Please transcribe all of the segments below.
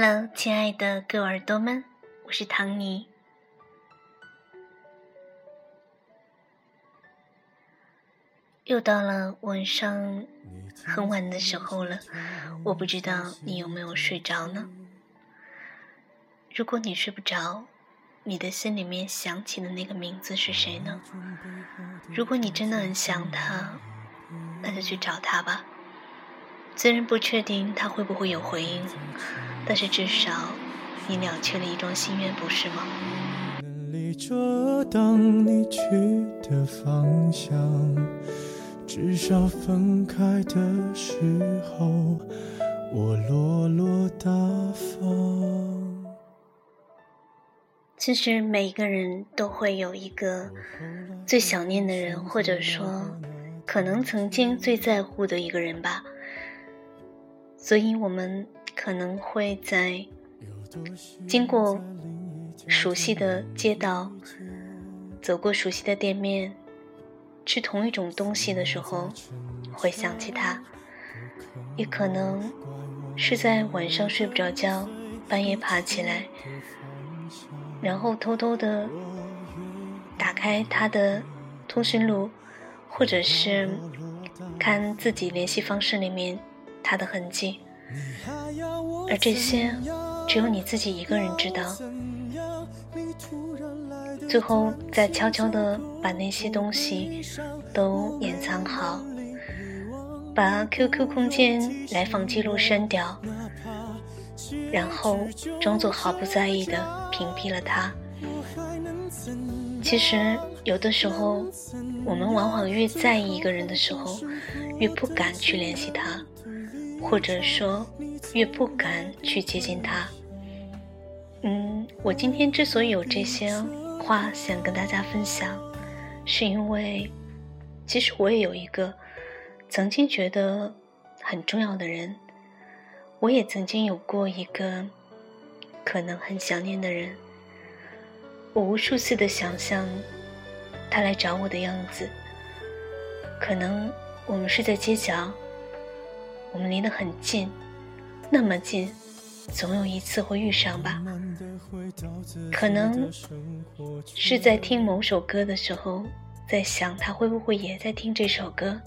Hello，亲爱的各位耳朵们，我是唐尼。又到了晚上很晚的时候了，我不知道你有没有睡着呢？如果你睡不着，你的心里面想起的那个名字是谁呢？如果你真的很想他，那就去找他吧。虽然不确定他会不会有回应，但是至少你了却了一桩心愿，不是吗？至少分开的时候，我落落大方。其实每一个人都会有一个最想念的人，或者说可能曾经最在乎的一个人吧。所以我们可能会在经过熟悉的街道，走过熟悉的店面。吃同一种东西的时候，会想起他；也可能是在晚上睡不着觉，半夜爬起来，然后偷偷的打开他的通讯录，或者是看自己联系方式里面他的痕迹，而这些只有你自己一个人知道。最后，再悄悄地把那些东西都掩藏好，把 QQ 空间来访记录删掉，然后装作毫不在意地屏蔽了他。其实，有的时候，我们往往越在意一个人的时候，越不敢去联系他，或者说，越不敢去接近他。嗯，我今天之所以有这些。话想跟大家分享，是因为，其实我也有一个曾经觉得很重要的人，我也曾经有过一个可能很想念的人。我无数次的想象他来找我的样子，可能我们是在街角，我们离得很近，那么近。总有一次会遇上吧，可能是在听某首歌的时候，在想他会不会也在听这首歌，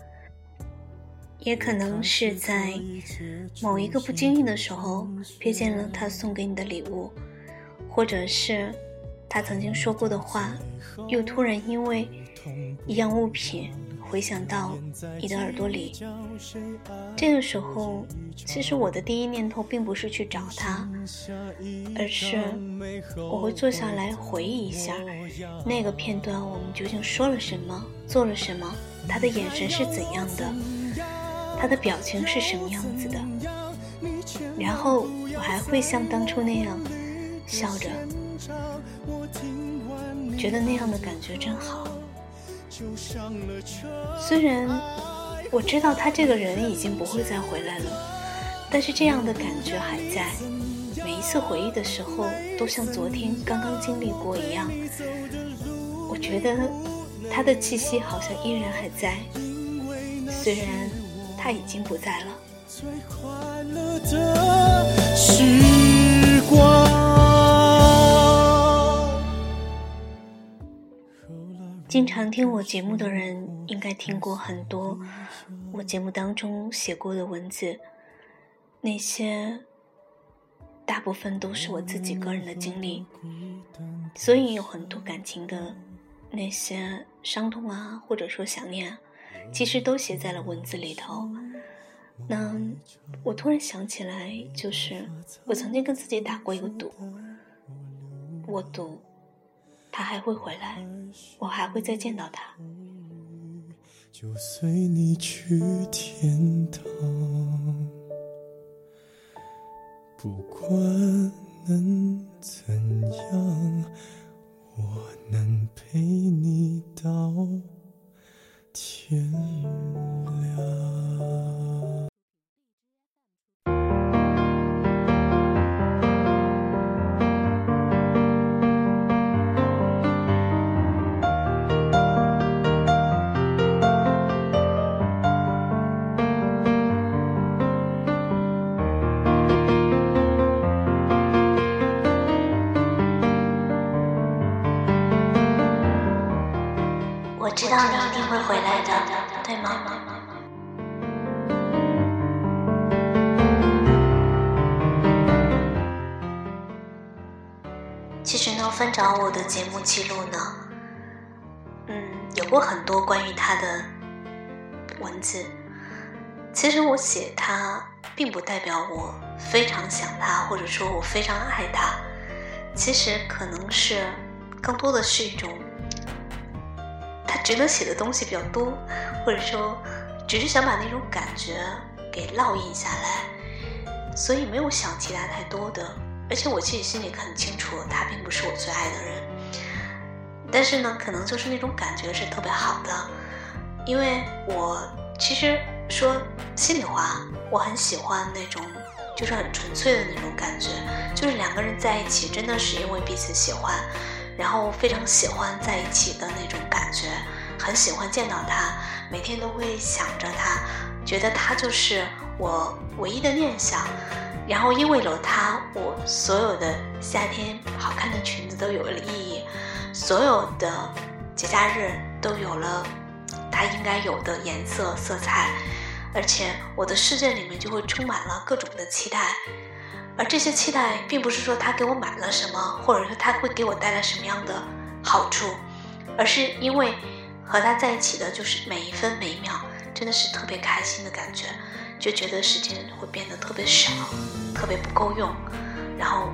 也可能是在某一个不经意的时候瞥见了他送给你的礼物，或者是他曾经说过的话，又突然因为一样物品。回想到你的耳朵里，这个时候，其实我的第一念头并不是去找他，而是我会坐下来回忆一下那个片段，我们究竟说了什么，做了什么，他的眼神是怎样的，他的表情是什么样子的，然后我还会像当初那样笑着，觉得那样的感觉真好。虽然我知道他这个人已经不会再回来了，但是这样的感觉还在。每一次回忆的时候，都像昨天刚刚经历过一样。我觉得他的气息好像依然还在，虽然他已经不在了。经常听我节目的人应该听过很多我节目当中写过的文字，那些大部分都是我自己个人的经历，所以有很多感情的那些伤痛啊，或者说想念，其实都写在了文字里头。那我突然想起来，就是我曾经跟自己打过一个赌，我赌。他还会回来，我还会再见到他。就随你去天堂，不管能怎样，我能陪你到天亮。谁能，翻找我的节目记录呢，嗯，有过很多关于他的文字。其实我写他，并不代表我非常想他，或者说我非常爱他。其实可能是，更多的是一种，他值得写的东西比较多，或者说，只是想把那种感觉给烙印下来，所以没有想其他太多的。而且我其实心里很清楚，他并不是我最爱的人。但是呢，可能就是那种感觉是特别好的，因为我其实说心里话，我很喜欢那种。就是很纯粹的那种感觉，就是两个人在一起真的是因为彼此喜欢，然后非常喜欢在一起的那种感觉，很喜欢见到他，每天都会想着他，觉得他就是我唯一的念想。然后因为有他，我所有的夏天好看的裙子都有了意义，所有的节假日都有了它应该有的颜色色彩。而且我的世界里面就会充满了各种的期待，而这些期待并不是说他给我买了什么，或者说他会给我带来什么样的好处，而是因为和他在一起的就是每一分每一秒，真的是特别开心的感觉，就觉得时间会变得特别少，特别不够用，然后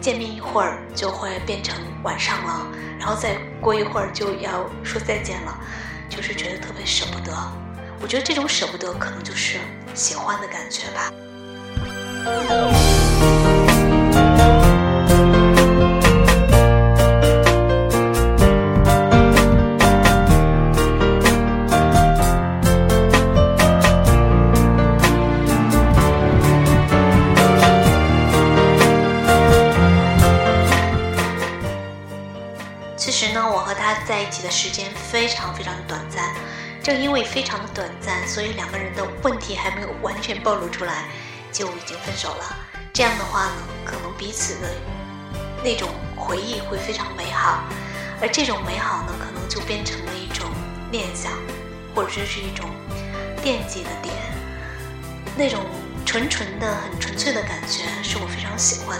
见面一会儿就会变成晚上了，然后再过一会儿就要说再见了，就是觉得特别舍不得。我觉得这种舍不得，可能就是喜欢的感觉吧。非常非常的短暂。正因为非常的短暂，所以两个人的问题还没有完全暴露出来，就已经分手了。这样的话呢，可能彼此的那种回忆会非常美好，而这种美好呢，可能就变成了一种念想，或者说是一种惦记的点。那种纯纯的、很纯粹的感觉，是我非常喜欢。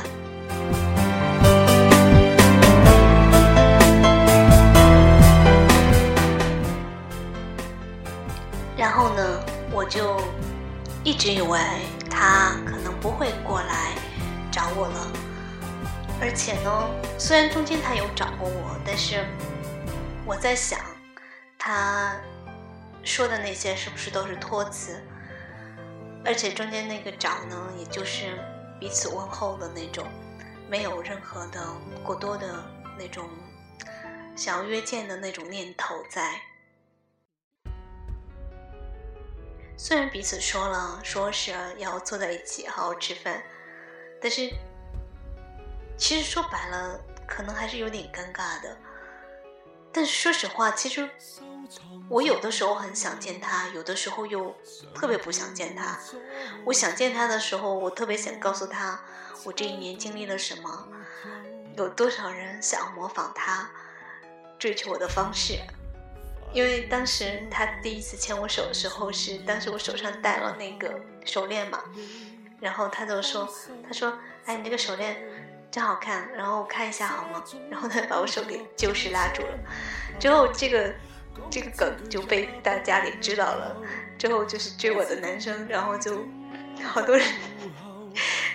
然后呢，我就一直以为他可能不会过来找我了，而且呢，虽然中间他有找过我，但是我在想，他说的那些是不是都是托词？而且中间那个找呢，也就是彼此问候的那种，没有任何的过多的那种想要约见的那种念头在。虽然彼此说了，说是要坐在一起好好吃饭，但是其实说白了，可能还是有点尴尬的。但是说实话，其实我有的时候很想见他，有的时候又特别不想见他。我想见他的时候，我特别想告诉他我这一年经历了什么，有多少人想模仿他，追求我的方式。因为当时他第一次牵我手的时候，是当时我手上戴了那个手链嘛，然后他就说：“他说，哎，你这个手链真好看，然后我看一下好吗？”然后他把我手给就是拉住了，之后这个这个梗就被大家给知道了，之后就是追我的男生，然后就好多人，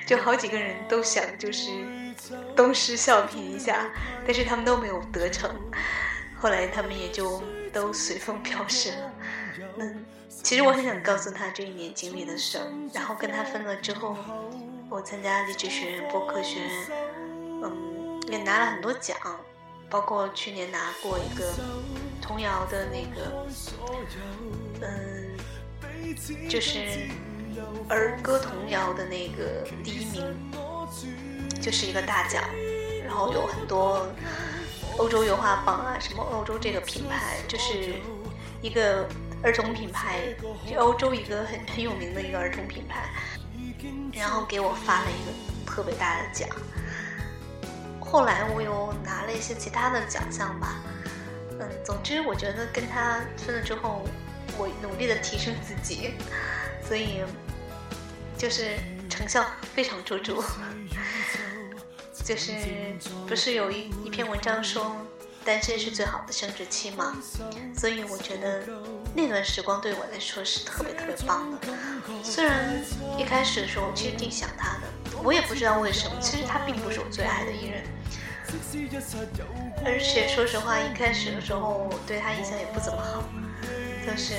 就好几个人都想就是东施效颦一下，但是他们都没有得逞，后来他们也就。都随风飘逝了。那其实我很想告诉他这一年经历的事儿。然后跟他分了之后，我参加励志学院、播客学院，嗯，也拿了很多奖，包括去年拿过一个童谣的那个，嗯，就是儿歌童谣的那个第一名，就是一个大奖。然后有很多。欧洲油画榜啊，什么欧洲这个品牌，就是一个儿童品牌，就欧洲一个很很有名的一个儿童品牌，然后给我发了一个特别大的奖。后来我又拿了一些其他的奖项吧，嗯，总之我觉得跟他分了之后，我努力的提升自己，所以就是成效非常卓著。就是不是有一一篇文章说单身是最好的生殖期吗？所以我觉得那段时光对我来说是特别特别棒的。虽然一开始的时候我其实挺想他的，我也不知道为什么，其实他并不是我最爱的艺人。而且说实话，一开始的时候我对他印象也不怎么好，就是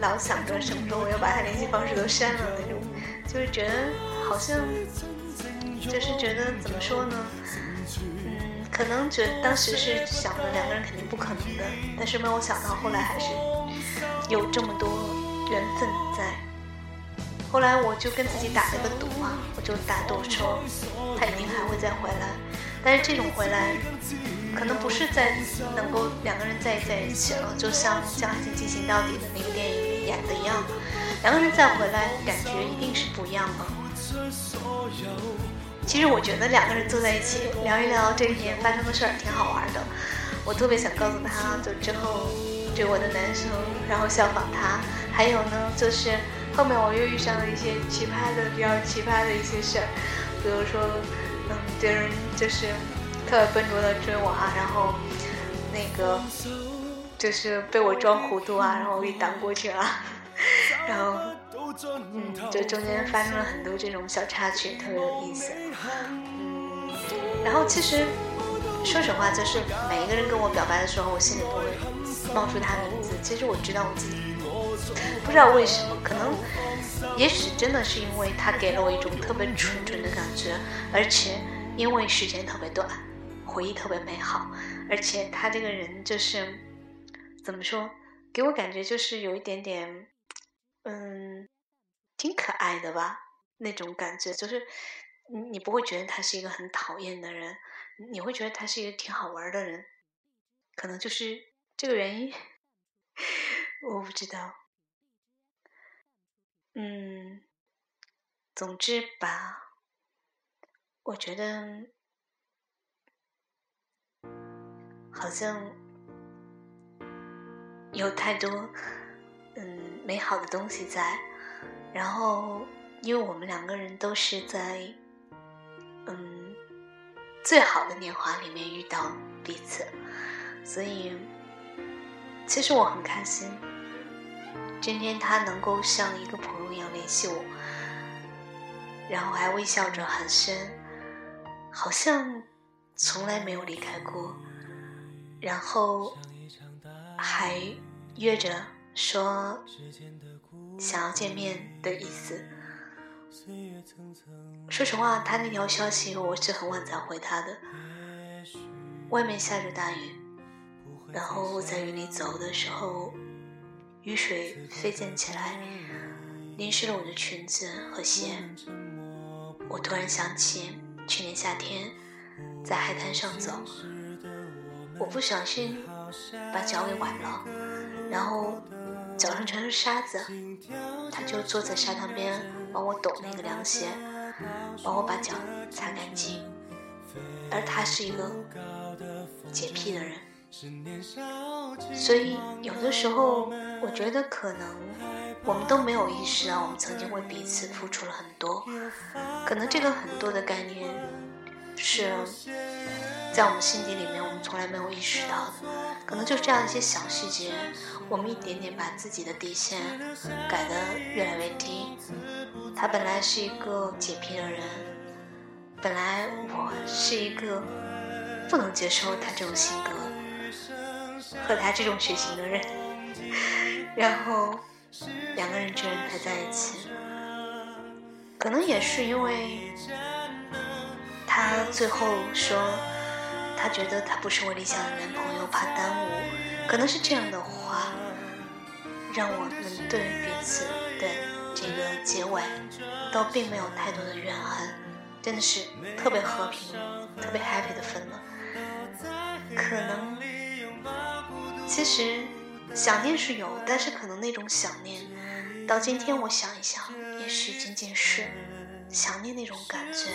老想着什么时候我要把他联系方式都删了那种，就是觉得好像。就是觉得怎么说呢？嗯，可能觉得当时是想着两个人肯定不可能的，但是没有想到后来还是有这么多缘分在。后来我就跟自己打了个赌嘛，我就打赌说他一定还会再回来，但是这种回来可能不是在能够两个人再在一起了，就像《将爱情进行到底》的那个电影里演的一样，两个人再回来感觉一定是不一样的。其实我觉得两个人坐在一起聊一聊这一年发生的事儿挺好玩的。我特别想告诉他，就之后追我的男生，然后效仿他。还有呢，就是后面我又遇上了一些奇葩的、比较奇葩的一些事儿，比如说，嗯，别人就是特别笨拙的追我啊，然后那个 就是被我装糊涂啊，然后我给挡过去了，然后。嗯，就中间发生了很多这种小插曲，特别有意思。嗯，然后其实说实话，就是每一个人跟我表白的时候，我心里都会冒出他的名字。其实我知道我自己，不知道为什么，可能也许真的是因为他给了我一种特别纯纯的感觉，而且因为时间特别短，回忆特别美好，而且他这个人就是怎么说，给我感觉就是有一点点，嗯。挺可爱的吧，那种感觉就是你你不会觉得他是一个很讨厌的人，你会觉得他是一个挺好玩的人，可能就是这个原因，我不知道。嗯，总之吧，我觉得好像有太多嗯美好的东西在。然后，因为我们两个人都是在，嗯，最好的年华里面遇到彼此，所以，其实我很开心。今天他能够像一个朋友一样联系我，然后还微笑着寒暄，好像从来没有离开过，然后还约着说。想要见面的意思。说实话，他那条消息我是很晚才回他的。外面下着大雨，然后我在雨里走的时候，雨水飞溅起来，淋湿了我的裙子和鞋。我突然想起去年夏天在海滩上走，我不小心把脚给崴了，然后。脚上全是沙子，他就坐在沙滩边帮我抖那个凉鞋，帮我把脚擦干净。而他是一个洁癖的人，所以有的时候我觉得可能我们都没有意识到，我们曾经为彼此付出了很多。可能这个很多的概念是在我们心底里面，我们从来没有意识到的。可能就这样一些小细节。我们一点点把自己的底线改得越来越低。他本来是一个洁癖的人，本来我是一个不能接受他这种性格和他这种血型的人，然后两个人居然还在一起。可能也是因为他最后说，他觉得他不是我理想的男朋友，怕耽误。可能是这样的话。让我们对彼此的这个结尾都并没有太多的怨恨，真的是特别和平、特别 happy 的分了。可能其实想念是有，但是可能那种想念，到今天我想一想，也许仅仅是想念那种感觉。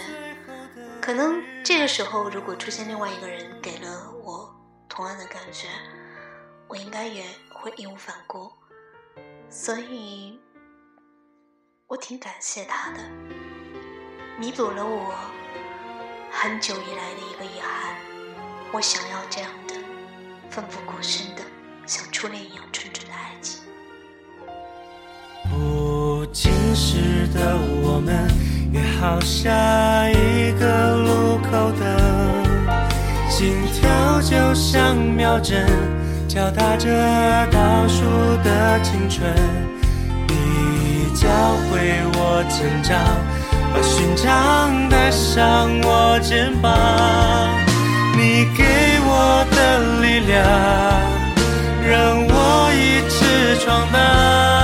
可能这个时候如果出现另外一个人给了我同样的感觉，我应该也会义无反顾，所以我挺感谢他的，弥补了我很久以来的一个遗憾。我想要这样的奋不顾身的，像初恋一样纯纯的爱情。不经事的我们约好下一个路口等，心跳就像秒针。敲打着倒数的青春，你教会我成长，把勋章带上我肩膀，你给我的力量，让我一直闯荡。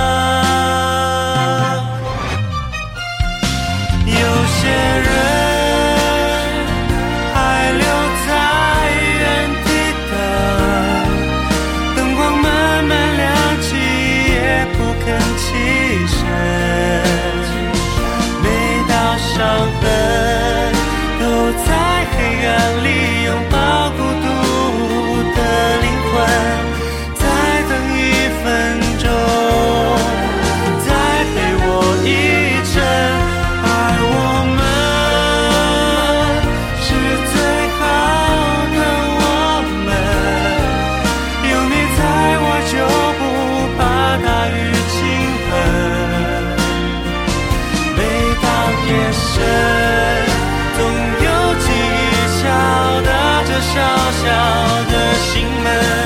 小小的心门。